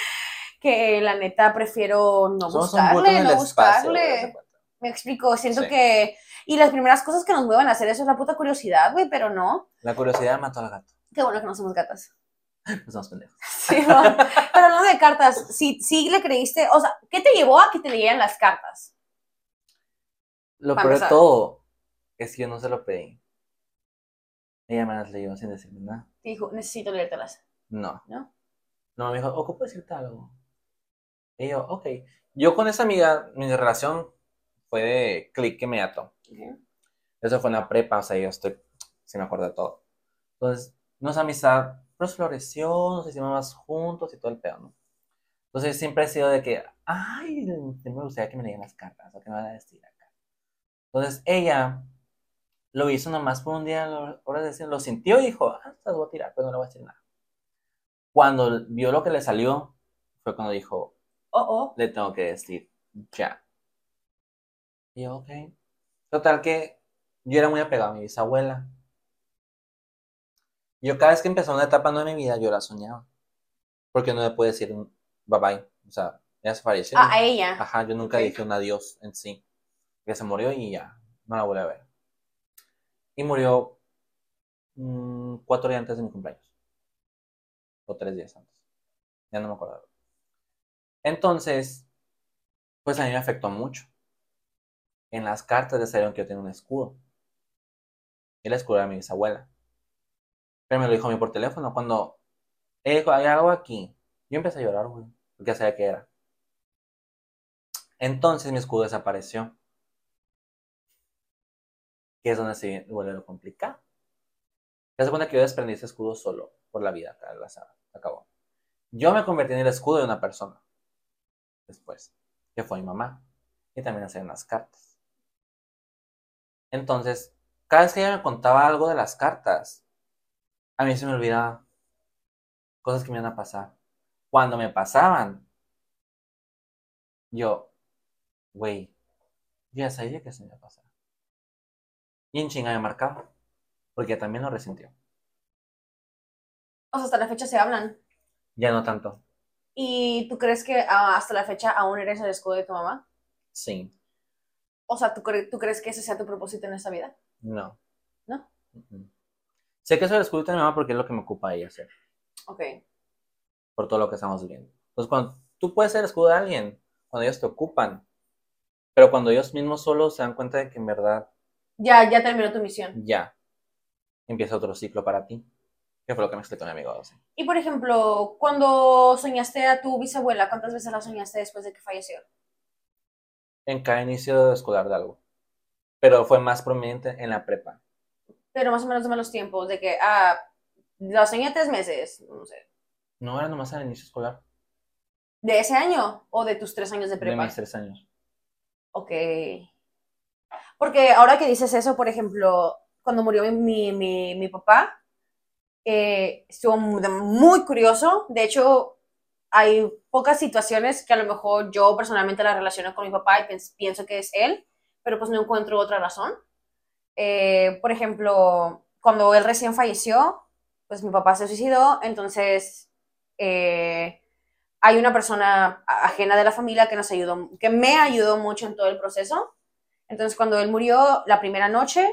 que la neta prefiero no Somos buscarle, no espacio. buscarle. Me explico, siento Sí. que... Y las primeras cosas que nos muevan a hacer eso es la puta curiosidad, güey, pero no. La curiosidad mató al gato. Qué bueno que no somos gatas. Pues somos pendejos. Sí, ¿no? pero hablando de cartas, si, si le creíste, o sea, ¿qué te llevó a que te leyeran las cartas? Lo peor de todo es que yo no se lo pedí. Ella me las leyó sin decirme nada. Te dijo, necesito leértelas, No. ¿no? No, me dijo, ocupo decirte algo. Y yo, ok. Yo con esa amiga, mi relación fue de clic inmediato. Eso fue en la prepa, o sea, yo estoy, si me acuerdo de todo. Entonces, nuestra amistad pues floreció, nos hicimos más juntos y todo el pedo, ¿no? Entonces siempre he sido de que, ay, me gustaría que me leyeran las cartas, o que me van a decir acá. Entonces ella lo hizo nomás por un día, ahora decir, lo sintió y dijo, ah, te las voy a tirar, pero no le voy a decir nada. Cuando vio lo que le salió, fue cuando dijo, Oh, oh. le tengo que decir ya. Y yo, ok. Total que yo era muy apegado a mi bisabuela. Yo cada vez que empezó una etapa nueva de mi vida, yo la soñaba. Porque no me puede decir un bye bye. O sea, ya se falleció. Ah, a ella. Ajá, yo nunca dije un adiós en sí. Que se murió y ya, no la volví a ver. Y murió mm, cuatro días antes de mi cumpleaños. O tres días antes. Ya no me acuerdo. Entonces, pues a mí me afectó mucho. En las cartas le salieron que yo tenía un escudo. El escudo era mi bisabuela. Pero me lo dijo a mí por teléfono. Cuando dijo, hay algo aquí. Yo empecé a llorar, güey. Porque ya sabía qué era. Entonces mi escudo desapareció. que es donde se vuelve lo complicado. Te das cuenta que yo desprendí ese escudo solo por la vida, se acabó. Yo me convertí en el escudo de una persona después, que fue mi mamá, y también hacía unas cartas. Entonces, cada vez que ella me contaba algo de las cartas, a mí se me olvidaba cosas que me iban a pasar. Cuando me pasaban, yo, güey, yo ya sabía que se me iba a pasar. Y en chinga me marcaba, porque también lo resintió. O sea, hasta la fecha se hablan. Ya no tanto. ¿Y tú crees que ah, hasta la fecha aún eres el escudo de tu mamá? Sí. O sea, ¿tú, ¿tú crees que ese sea tu propósito en esta vida? No. ¿No? Sé que soy el escudo de mi mamá porque es lo que me ocupa ella hacer. Ok. Por todo lo que estamos viviendo. Entonces, cuando tú puedes ser escudo de alguien, cuando ellos te ocupan, pero cuando ellos mismos solos se dan cuenta de que en verdad... Ya, ya terminó tu misión. Ya. Empieza otro ciclo para ti. ¿Qué fue lo que me explicó mi amigo? Y por ejemplo, cuando soñaste a tu bisabuela, ¿cuántas veces la soñaste después de que falleció? En cada inicio escolar de algo. Pero fue más prominente en la prepa. Pero más o menos de los tiempos, de que, ah, la soñé tres meses, no sé. No, era nomás al inicio escolar. ¿De ese año o de tus tres años de prepa? De mis tres años. Ok. Porque ahora que dices eso, por ejemplo, cuando murió mi, mi, mi papá, eh, estuvo muy curioso. De hecho, hay pocas situaciones que a lo mejor yo personalmente la relaciono con mi papá y pienso que es él, pero pues no encuentro otra razón. Eh, por ejemplo, cuando él recién falleció, pues mi papá se suicidó, entonces eh, hay una persona ajena de la familia que nos ayudó, que me ayudó mucho en todo el proceso. Entonces, cuando él murió la primera noche,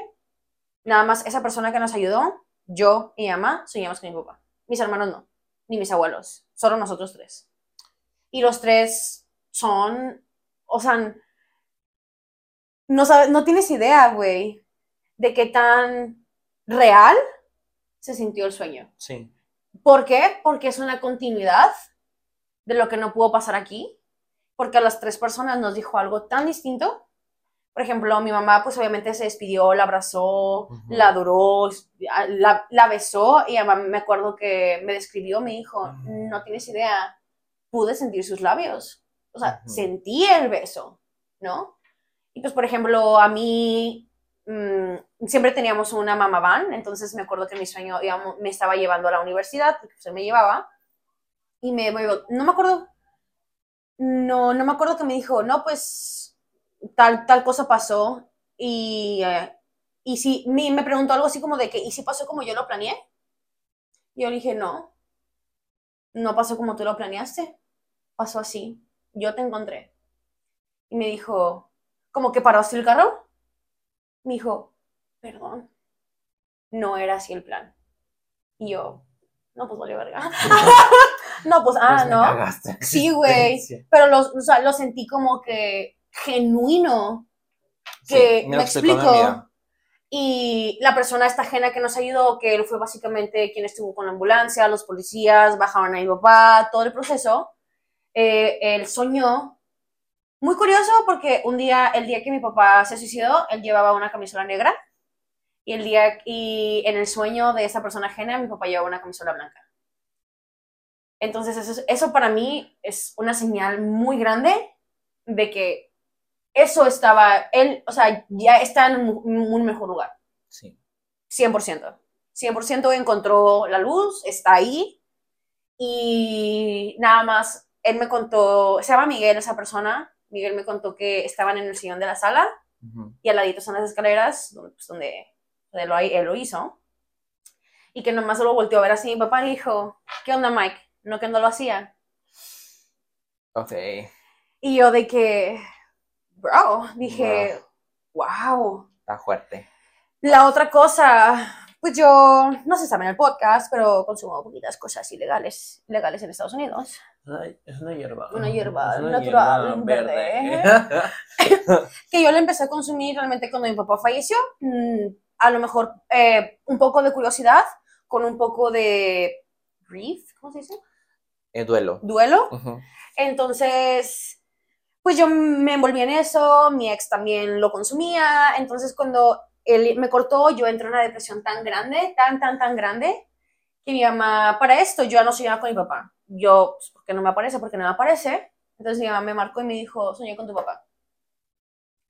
nada más esa persona que nos ayudó yo y mamá soñamos con mi papá. Mis hermanos no, ni mis abuelos, solo nosotros tres. Y los tres son, o sea, no, no tienes idea, güey, de qué tan real se sintió el sueño. Sí. ¿Por qué? Porque es una continuidad de lo que no pudo pasar aquí, porque a las tres personas nos dijo algo tan distinto por ejemplo, mi mamá pues obviamente se despidió, la abrazó, la adoró, la, la, besó y me acuerdo que me describió, me dijo, no tienes idea, pude sentir sus labios, o sea, sentí el beso, ¿no? Y pues por ejemplo, a mí mm, siempre teníamos una mamá van, entonces me acuerdo que mi sueño digamos, me estaba llevando a la universidad, porque se me llevaba, y me, no me acuerdo, no, no me acuerdo que me dijo, no, pues tal, tal cosa pasó y, eh, y si me, me preguntó algo así como de que, ¿y si pasó como yo lo planeé? Yo le dije, no, no pasó como tú lo planeaste, pasó así, yo te encontré. Y me dijo, ¿como que paraste el carro? Me dijo, perdón, no era así el plan. Y yo, no, pues vale verga. no, pues, ah, pues no. Sí, güey. Pero lo, o sea, lo sentí como que genuino que me, explico. Y la persona esta ajena que nos ayudó, que él fue básicamente quien estuvo con la ambulancia, los policías, bajaban a mi papá, todo el proceso, eh, él soñó. Muy curioso porque un día, el día que mi papá se suicidó, él llevaba una camisola negra y el día y en el sueño de esa persona ajena mi papá llevaba una camisola blanca. Entonces eso, eso para mí es una señal muy grande de que eso estaba, él, o sea, ya está en un, mejor lugar. Sí. 100%. 100% encontró la luz, está ahí. Y nada más, él me contó, se llama Miguel esa persona, Miguel me contó que estaban en el sillón de la sala y al ladito son las escaleras donde, pues, donde, lo, él lo hizo. Y que nomás lo volteó a ver así, mi papá le dijo, ¿qué onda Mike? No que no lo hacía. Ok. Y yo de que, bro, dije, wow. Está fuerte. La otra cosa, pues yo, no se sabe en el podcast, pero consumo poquitas cosas ilegales, legales en Estados Unidos. es una hierba. Una hierba natural, verde. que yo la empecé a consumir realmente cuando mi papá falleció. Mm, a lo mejor eh, un poco de curiosidad, con un poco de grief, ¿cómo se dice? Eh, duelo. Duelo. Entonces, pues yo me envolví en eso, mi ex también lo consumía, entonces cuando él me cortó, yo entré en una depresión tan grande, tan, tan, tan grande, que mi mamá, para esto, yo ya no soñaba con mi papá. Yo, pues, ¿por qué no me aparece? Porque no me aparece. Entonces mi mamá me marcó y me dijo, soñé con tu papá.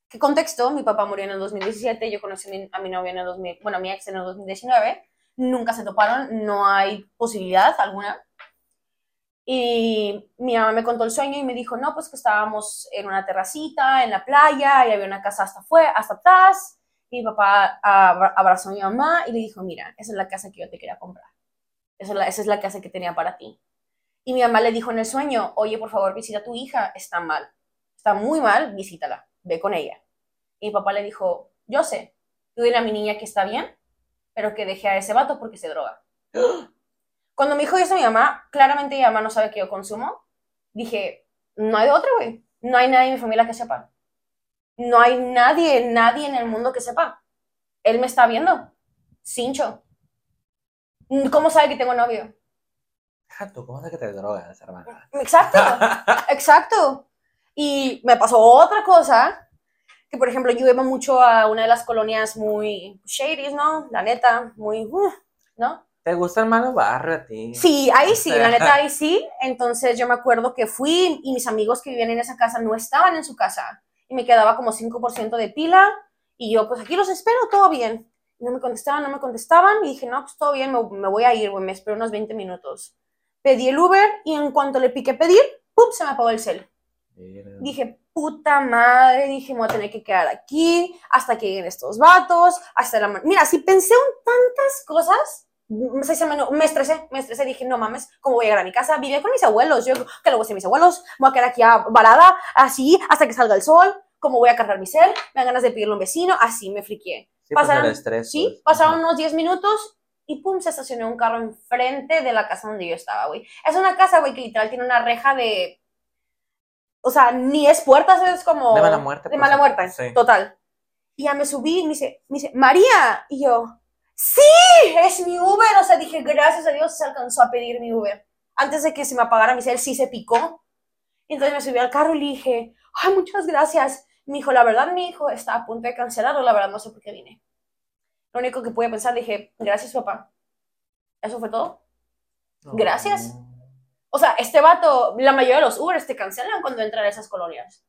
¿Qué contexto? Mi papá murió en el 2017, yo conocí a mi, a mi novia en el 2000, bueno, a mi ex en el 2019, nunca se toparon, no hay posibilidad alguna. Y mi mamá me contó el sueño y me dijo, no, pues que estábamos en una terracita, en la playa, y había una casa hasta, fue, hasta atrás. Mi papá abra- abrazó a mi mamá y le dijo, mira, esa es la casa que yo te quería comprar. Esa es la, es la casa que tenía para ti. Y mi mamá le dijo en el sueño, oye, por favor, visita a tu hija, está mal. Está muy mal, visítala, ve con ella. Y mi papá le dijo, yo sé, tú dile a mi niña que está bien, pero que deje a ese vato porque se droga. Cuando me dijo eso mi mamá, claramente mi mamá no sabe que yo consumo, dije, no hay de otra, güey. No hay nadie en mi familia que sepa. No hay nadie, nadie en el mundo que sepa. Él me está viendo. Cincho. ¿Cómo sabe que tengo novio? Deja tú, ¿cómo es que te drogas, hermana? Exacto, exacto. Y me pasó otra cosa, que por ejemplo yo iba mucho a una de las colonias muy shady, ¿no? La neta, muy, uh, ¿no? ¿Te gusta el malo barrio a ti? Sí, ahí sí, la neta, ahí sí. Entonces yo me acuerdo que fui y mis amigos que vivían en esa casa no estaban en su casa. Y me quedaba como 5% de pila. Y yo, pues aquí los espero, todo bien. No me contestaban, no me contestaban. Y dije, no, pues todo bien, me, me voy a ir, güey, me espero unos 20 minutos. Pedí el Uber y en cuanto le piqué pedir, ¡pum! se me apagó el cel. Dije, puta madre, dije, me voy a tener que quedar aquí hasta que lleguen estos vatos, hasta la... Mira, si pensé en tantas cosas, me, se- se me, me estresé, me estresé, dije, no mames, ¿cómo voy a llegar a mi casa? Vivía con mis abuelos, yo, que luego a mis abuelos, me voy a quedar aquí varada, así, hasta que salga el sol, ¿cómo voy a cargar mi cel? Me dan ganas de pedirle a un vecino, así me friqué. Sí, pues pasaron- el estrés. Sí, pues. pasaron Ajá. unos 10 minutos y pum, se estacionó un carro enfrente de la casa donde yo estaba, güey. Es una casa, güey, que literal tiene una reja de... O sea, ni es puertas, es como... De mala muerte, De pues, mala muerte, sí. total. Y ya me subí y me dice, me dice, María. Y yo, sí, es mi Uber. O sea, dije, gracias a Dios se alcanzó a pedir mi Uber. Antes de que se me apagara mi cel, sí se picó. Entonces me subí al carro y le dije, ay, muchas gracias. Me dijo, la verdad, mi hijo está a punto de cancelarlo, la verdad no sé por qué vine. Lo único que pude pensar, dije, gracias, papá. Eso fue todo. Gracias. O sea, este vato, la mayoría de los Ubers te cancelan cuando entran a esas colonias.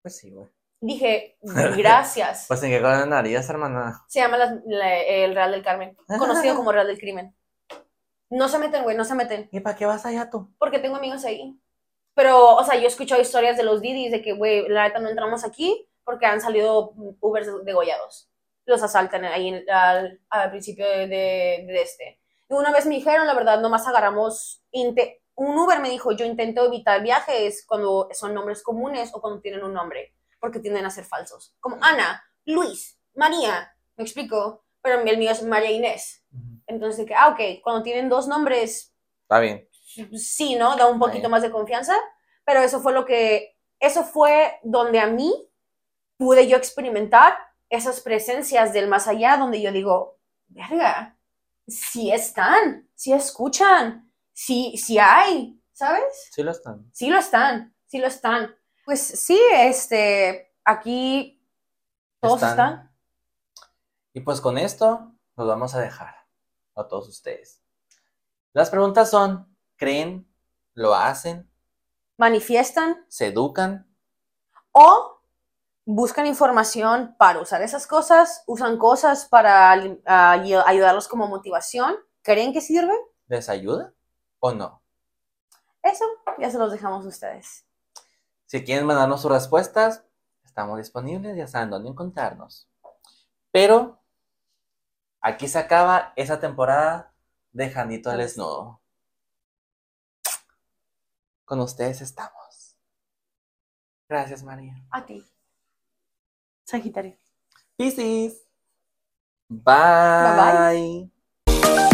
Pues sí, güey. Dije, gracias. Pues en qué colonia harías, hermana. Se llama las- la- el Real del Carmen, conocido como Real del Crimen. No se meten, güey, no se meten, ¿Y para qué vas allá tú? porque tengo amigos ahí. Pero, o sea, yo he escuchado historias de los Didis de que, güey, la neta no entramos aquí porque han salido Ubers degollados. Los asaltan ahí en- al, al principio de, de- de este. Y una vez me dijeron, la verdad, nomás agarramos. un Uber me dijo, yo intento evitar viajes cuando son nombres comunes o cuando tienen un nombre, porque tienden a ser falsos. Como Ana, Luis, María, me explico, pero el mío es María Inés. Entonces, de que, ah, ok, cuando tienen dos nombres, Está bien. sí, ¿no? Da un poquito más de confianza, pero eso fue lo que, eso fue donde a mí pude yo experimentar esas presencias del más allá, donde yo digo, verga, sí están, sí escuchan, sí, sí hay, ¿sabes? Sí lo están. Sí lo están, sí lo están. Pues sí, este, aquí todos Están. están. Y pues con esto nos vamos a dejar a todos ustedes. Las preguntas son, ¿creen? ¿Lo hacen? manifiestan ¿Se educan? o buscan información para usar esas cosas, usan cosas para ayu- ayudarlos como motivación. ¿Creen que sirve? ¿Les ayuda o no? Eso ya se los dejamos a ustedes. Si quieren mandarnos sus respuestas, estamos disponibles, ya saben dónde encontrarnos. Pero aquí se acaba esa temporada de Janito al Desnudo. Con ustedes estamos. Gracias, María. A ti. Sagitario. Piscis. Bye. Bye, bye.